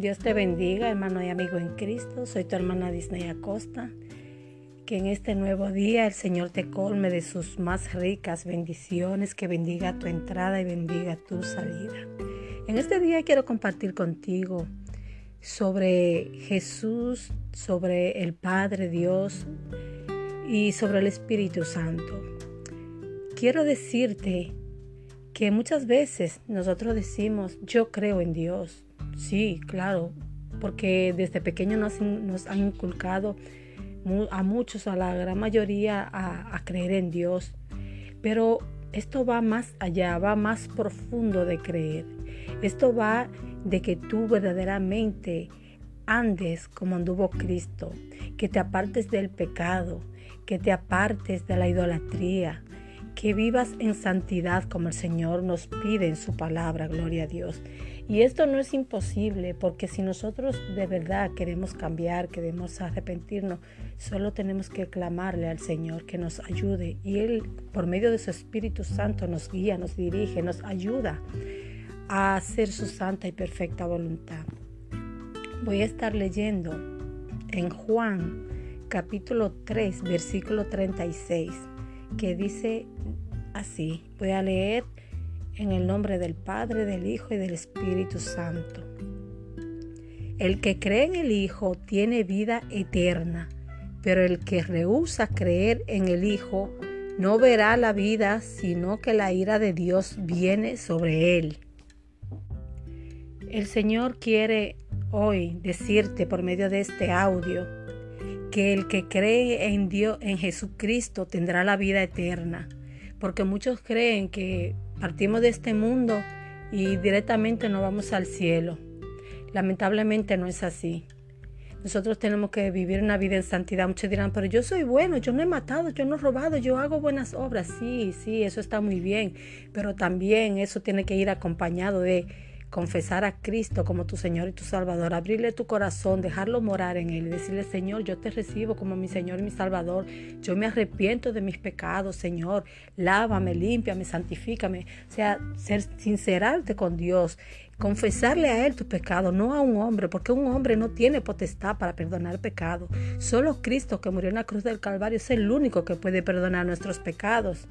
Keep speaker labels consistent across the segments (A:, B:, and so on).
A: Dios te bendiga, hermano y amigo en Cristo. Soy tu hermana Disney Acosta. Que en este nuevo día el Señor te colme de sus más ricas bendiciones, que bendiga tu entrada y bendiga tu salida. En este día quiero compartir contigo sobre Jesús, sobre el Padre Dios y sobre el Espíritu Santo. Quiero decirte que muchas veces nosotros decimos, yo creo en Dios. Sí, claro, porque desde pequeño nos, han inculcado a muchos, a la gran mayoría, a creer en Dios. Pero esto va más allá, va más profundo de creer. Esto va de que tú verdaderamente andes como anduvo Cristo, que te apartes del pecado, que te apartes de la idolatría, que vivas en santidad como el Señor nos pide en su palabra, gloria a Dios. Y esto no es imposible porque si nosotros de verdad queremos cambiar, queremos arrepentirnos, solo tenemos que clamarle al Señor que nos ayude y Él por medio de su Espíritu Santo nos guía, nos dirige, nos ayuda a hacer su santa y perfecta voluntad. Voy a estar leyendo en Juan capítulo 3 versículo 36 que dice así. Voy a leer en el nombre del Padre, del Hijo y del Espíritu Santo. El que cree en el Hijo tiene vida eterna, pero el que rehúsa creer en el Hijo no verá la vida, sino que la ira de Dios viene sobre él. El Señor quiere hoy decirte por medio de este audio que el que cree en Dios, en Jesucristo, tendrá la vida eterna. Porque muchos creen que partimos de este mundo y directamente no vamos al cielo. Lamentablemente no es así. Nosotros tenemos que vivir una vida en santidad. Muchos dirán, pero yo soy bueno, yo no he matado, yo no he robado, yo hago buenas obras. Sí, sí, eso está muy bien, pero también eso tiene que ir acompañado de confesar a Cristo como tu Señor y tu Salvador, abrirle tu corazón, dejarlo morar en Él y decirle, Señor, yo te recibo como mi Señor y mi Salvador, yo me arrepiento de mis pecados, Señor, lávame, límpiame, santifícame, o sea, ser sincerarte con Dios, confesarle a Él tu pecado, no a un hombre, porque un hombre no tiene potestad para perdonar pecado. Solo Cristo que murió en la cruz del Calvario es el único que puede perdonar nuestros pecados.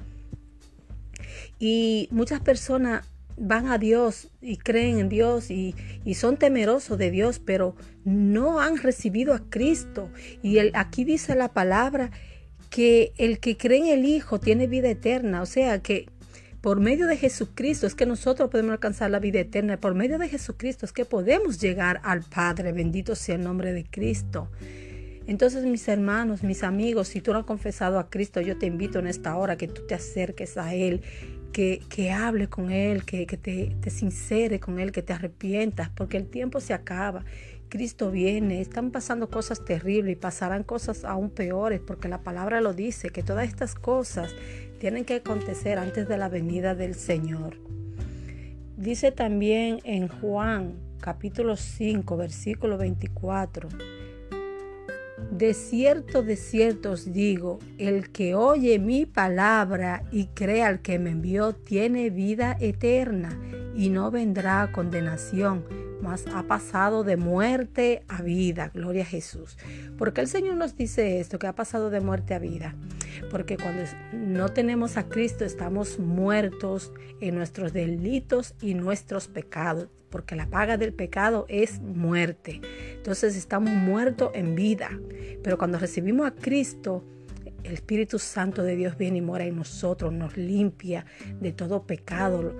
A: Y muchas personas van a Dios y creen en Dios y, son temerosos de Dios, pero no han recibido a Cristo. Y aquí dice la palabra que el que cree en el Hijo tiene vida eterna, o sea que por medio de Jesucristo es que nosotros podemos alcanzar la vida eterna. Por medio de Jesucristo es que podemos llegar al Padre. Bendito sea el nombre de Cristo. Entonces, mis hermanos, mis amigos, si tú no has confesado a Cristo, yo te invito en esta hora que tú te acerques a Él que, que hable con Él, que, que te, te sincere con Él, que te arrepientas, porque el tiempo se acaba. Cristo viene, están pasando cosas terribles y pasarán cosas aún peores, porque la palabra lo dice, que todas estas cosas tienen que acontecer antes de la venida del Señor. Dice también en Juan capítulo 5, versículo 24. De cierto, de cierto os digo, el que oye mi palabra y cree al que me envió tiene vida eterna y no vendrá a condenación, mas ha pasado de muerte a vida. Gloria a Jesús. Porque el Señor nos dice esto, que ha pasado de muerte a vida. Porque cuando no tenemos a Cristo estamos muertos en nuestros delitos y nuestros pecados. Porque la paga del pecado es muerte. Entonces estamos muertos en vida. Pero cuando recibimos a Cristo, el Espíritu Santo de Dios viene y mora en nosotros, nos limpia de todo pecado,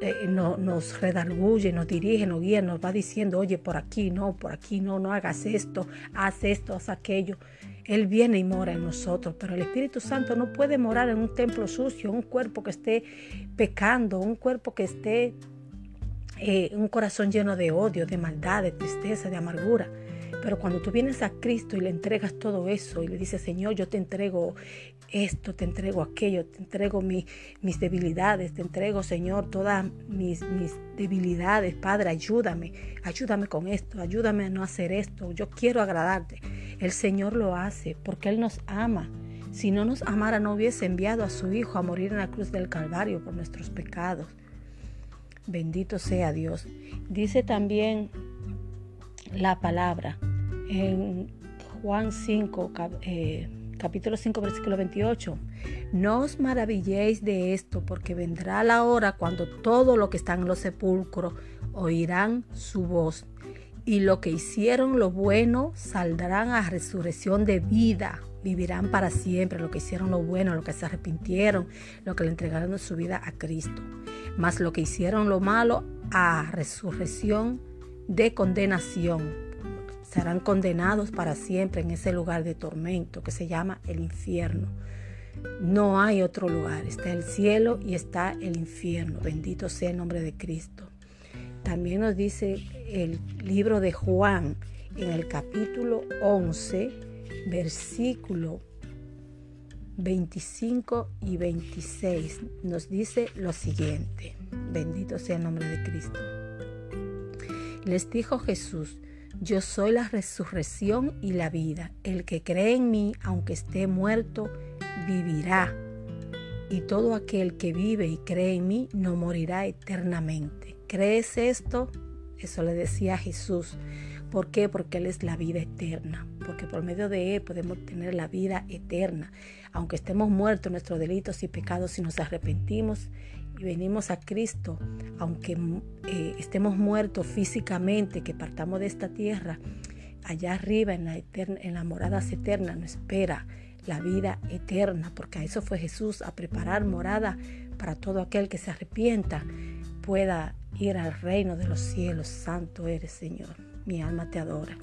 A: eh, nos redarguye, nos dirige, nos guía, nos va diciendo, oye, por aquí no, por aquí no, no hagas esto, haz esto, haz aquello. Él viene y mora en nosotros, pero el Espíritu Santo no puede morar en un templo sucio, un cuerpo que esté pecando, un cuerpo que esté, eh, un corazón lleno de odio, de maldad, de tristeza, de amargura. Pero cuando tú vienes a Cristo y le entregas todo eso y le dices, Señor, yo te entrego esto, te entrego aquello, te entrego mis debilidades, te entrego, Señor, todas mis, mis debilidades, Padre, ayúdame, ayúdame con esto, ayúdame a no hacer esto, yo quiero agradarte. El Señor lo hace porque Él nos ama. Si no nos amara, no hubiese enviado a su Hijo a morir en la cruz del Calvario por nuestros pecados. Bendito sea Dios. Dice también la palabra. En Juan 5, eh, capítulo 5, versículo 28. No os maravilléis de esto, porque vendrá la hora cuando todo lo que está en los sepulcros oirán su voz. Y lo que hicieron lo bueno saldrán a resurrección de vida. Vivirán para siempre lo que hicieron lo bueno, lo que se arrepintieron, lo que le entregaron su vida a Cristo. Mas lo que hicieron lo malo a resurrección de condenación serán condenados para siempre en ese lugar de tormento que se llama el infierno. No hay otro lugar, está el cielo y está el infierno. Bendito sea el nombre de Cristo. También nos dice el libro de Juan en el capítulo 11, versículo 25 y 26. Nos dice lo siguiente. Bendito sea el nombre de Cristo. Les dijo Jesús, yo soy la resurrección y la vida. El que cree en mí, aunque esté muerto, vivirá. Y todo aquel que vive y cree en mí no morirá eternamente. ¿Crees esto? Eso le decía Jesús. ¿Por qué? Porque Él es la vida eterna. Porque por medio de Él podemos tener la vida eterna. Aunque estemos muertos en nuestros delitos y pecados, si nos arrepentimos y venimos a Cristo, aunque eh, estemos muertos físicamente, que partamos de esta tierra, allá arriba en la, eterna, en la morada eterna nos espera la vida eterna, porque a eso fue Jesús, a preparar morada para todo aquel que se arrepienta, pueda ir al reino de los cielos. Santo eres, Señor. Mi alma te adora.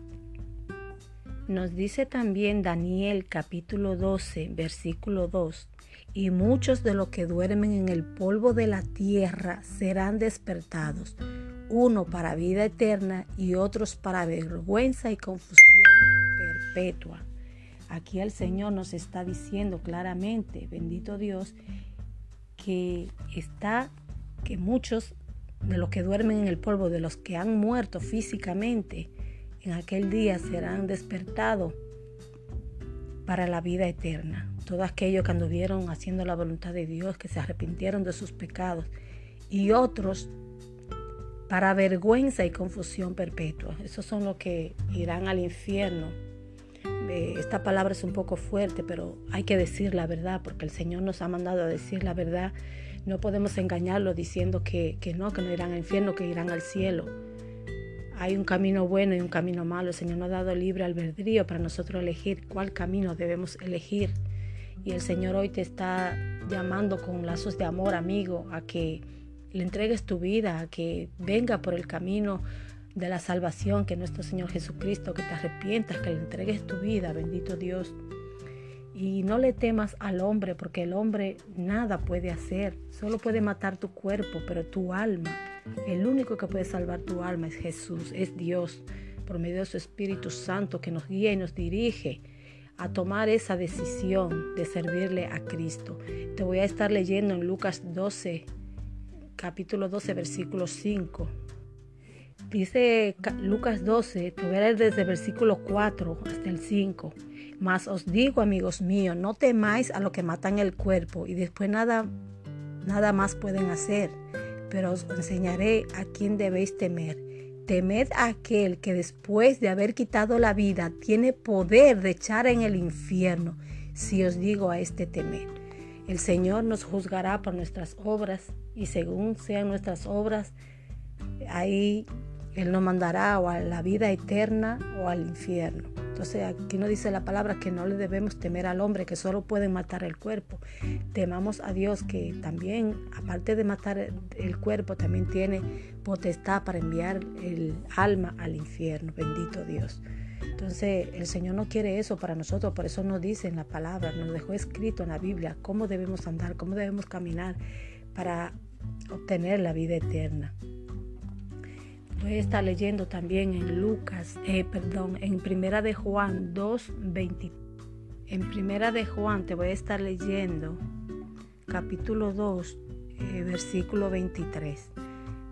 A: Nos dice también Daniel capítulo 12, versículo 2 y muchos de los que duermen en el polvo de la tierra serán despertados, uno para vida eterna y otros para vergüenza y confusión perpetua. Aquí el Señor nos está diciendo claramente, bendito Dios, que está que muchos de los que duermen en el polvo, de los que han muerto físicamente, en aquel día serán despertados para la vida eterna. Todos aquellos que anduvieron haciendo la voluntad de Dios, que se arrepintieron de sus pecados, y otros para vergüenza y confusión perpetua. Esos son los que irán al infierno. Esta palabra es un poco fuerte, pero hay que decir la verdad, porque el Señor nos ha mandado a decir la verdad. No podemos engañarlo diciendo que, que no, que no irán al infierno, que irán al cielo. Hay un camino bueno y un camino malo. El Señor nos ha dado libre albedrío para nosotros elegir cuál camino debemos elegir. Y el Señor hoy te está llamando con lazos de amor, amigo, a que le entregues tu vida, a que venga por el camino de la salvación, que nuestro Señor Jesucristo, que te arrepientas, que le entregues tu vida, bendito Dios. Y no le temas al hombre, porque el hombre nada puede hacer, solo puede matar tu cuerpo, pero tu alma el único que puede salvar tu alma es Jesús, es Dios, por medio de su Espíritu Santo que nos guía y nos dirige a tomar esa decisión de servirle a Cristo. Te voy a estar leyendo en Lucas 12, capítulo 12, versículo 5. Dice Lucas 12, te voy desde el versículo 4 hasta el 5. Mas os digo, amigos míos, no temáis a lo que matan el cuerpo y después nada, nada más pueden hacer pero os enseñaré a quién debéis temer. Temed a aquel que después de haber quitado la vida tiene poder de echar en el infierno, si os digo a este temer. El Señor nos juzgará por nuestras obras y según sean nuestras obras, ahí Él nos mandará o a la vida eterna o al infierno. Entonces aquí nos dice la palabra que no le debemos temer al hombre, que solo puede matar el cuerpo. Temamos a Dios que también, aparte de matar el cuerpo, también tiene potestad para enviar el alma al infierno. Bendito Dios. Entonces el Señor no quiere eso para nosotros, por eso nos dice en la palabra, nos dejó escrito en la Biblia cómo debemos andar, cómo debemos caminar para obtener la vida eterna. Voy a estar leyendo también en Lucas, eh, perdón, en Primera de Juan 2, 20. En Primera de Juan te voy a estar leyendo capítulo 2, eh, versículo 23,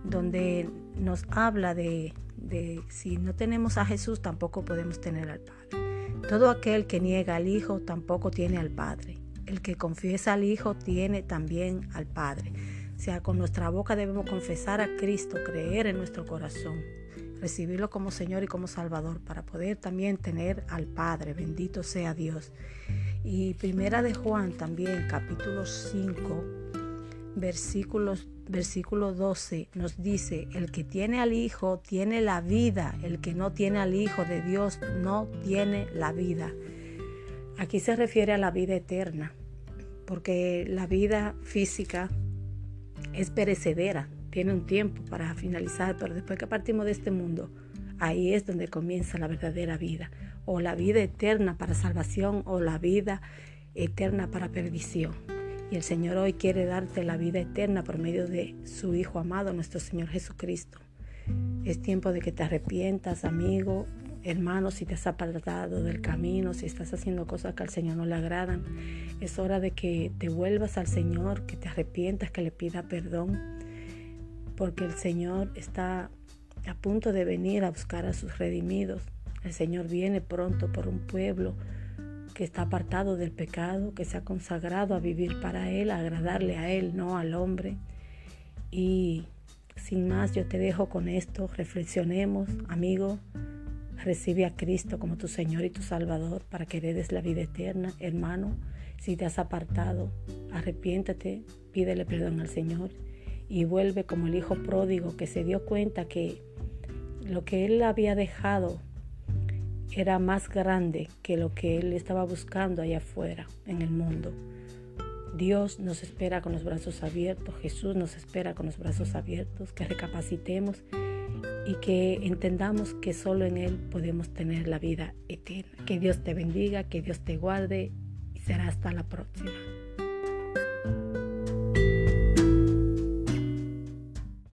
A: donde nos habla de, de si no tenemos a Jesús tampoco podemos tener al Padre. Todo aquel que niega al Hijo tampoco tiene al Padre. El que confiesa al Hijo tiene también al Padre. O sea, con nuestra boca debemos confesar a Cristo, creer en nuestro corazón recibirlo como Señor y como Salvador para poder también tener al Padre. Bendito sea Dios. Y primera de Juan también, capítulo 5, versículos, versículo 12, nos dice, el que tiene al Hijo tiene la vida, el que no tiene al Hijo de Dios no tiene la vida. Aquí se refiere a la vida eterna, porque la vida física es perecedera, tiene un tiempo para finalizar, pero después que partimos de este mundo, ahí es donde comienza la verdadera vida, o la vida eterna para salvación, o la vida eterna para perdición. Y el Señor hoy quiere darte la vida eterna por medio de su Hijo amado, nuestro Señor Jesucristo. Es tiempo de que te arrepientas, amigo, hermano, si te has apartado del camino, si estás haciendo cosas que al Señor no le agradan. Es hora de que te vuelvas al Señor, que te arrepientas, que le pida perdón, porque el Señor está a punto de venir a buscar a sus redimidos. El Señor viene pronto por un pueblo que está apartado del pecado, que se ha consagrado a vivir para Él, a agradarle a Él, no al hombre. Y sin más, yo te dejo con esto, reflexionemos, amigo, recibe a Cristo como tu Señor y tu Salvador para que heredes la vida eterna, hermano. Si te has apartado, arrepiéntate, pídele perdón al Señor y vuelve como el hijo pródigo que se dio cuenta que lo que él había dejado era más grande que lo que él estaba buscando allá afuera en el mundo. Dios nos espera con los brazos abiertos, Jesús nos espera con los brazos abiertos, que recapacitemos y que entendamos que solo en Él podemos tener la vida eterna. Que Dios te bendiga, que Dios te guarde y será hasta la próxima.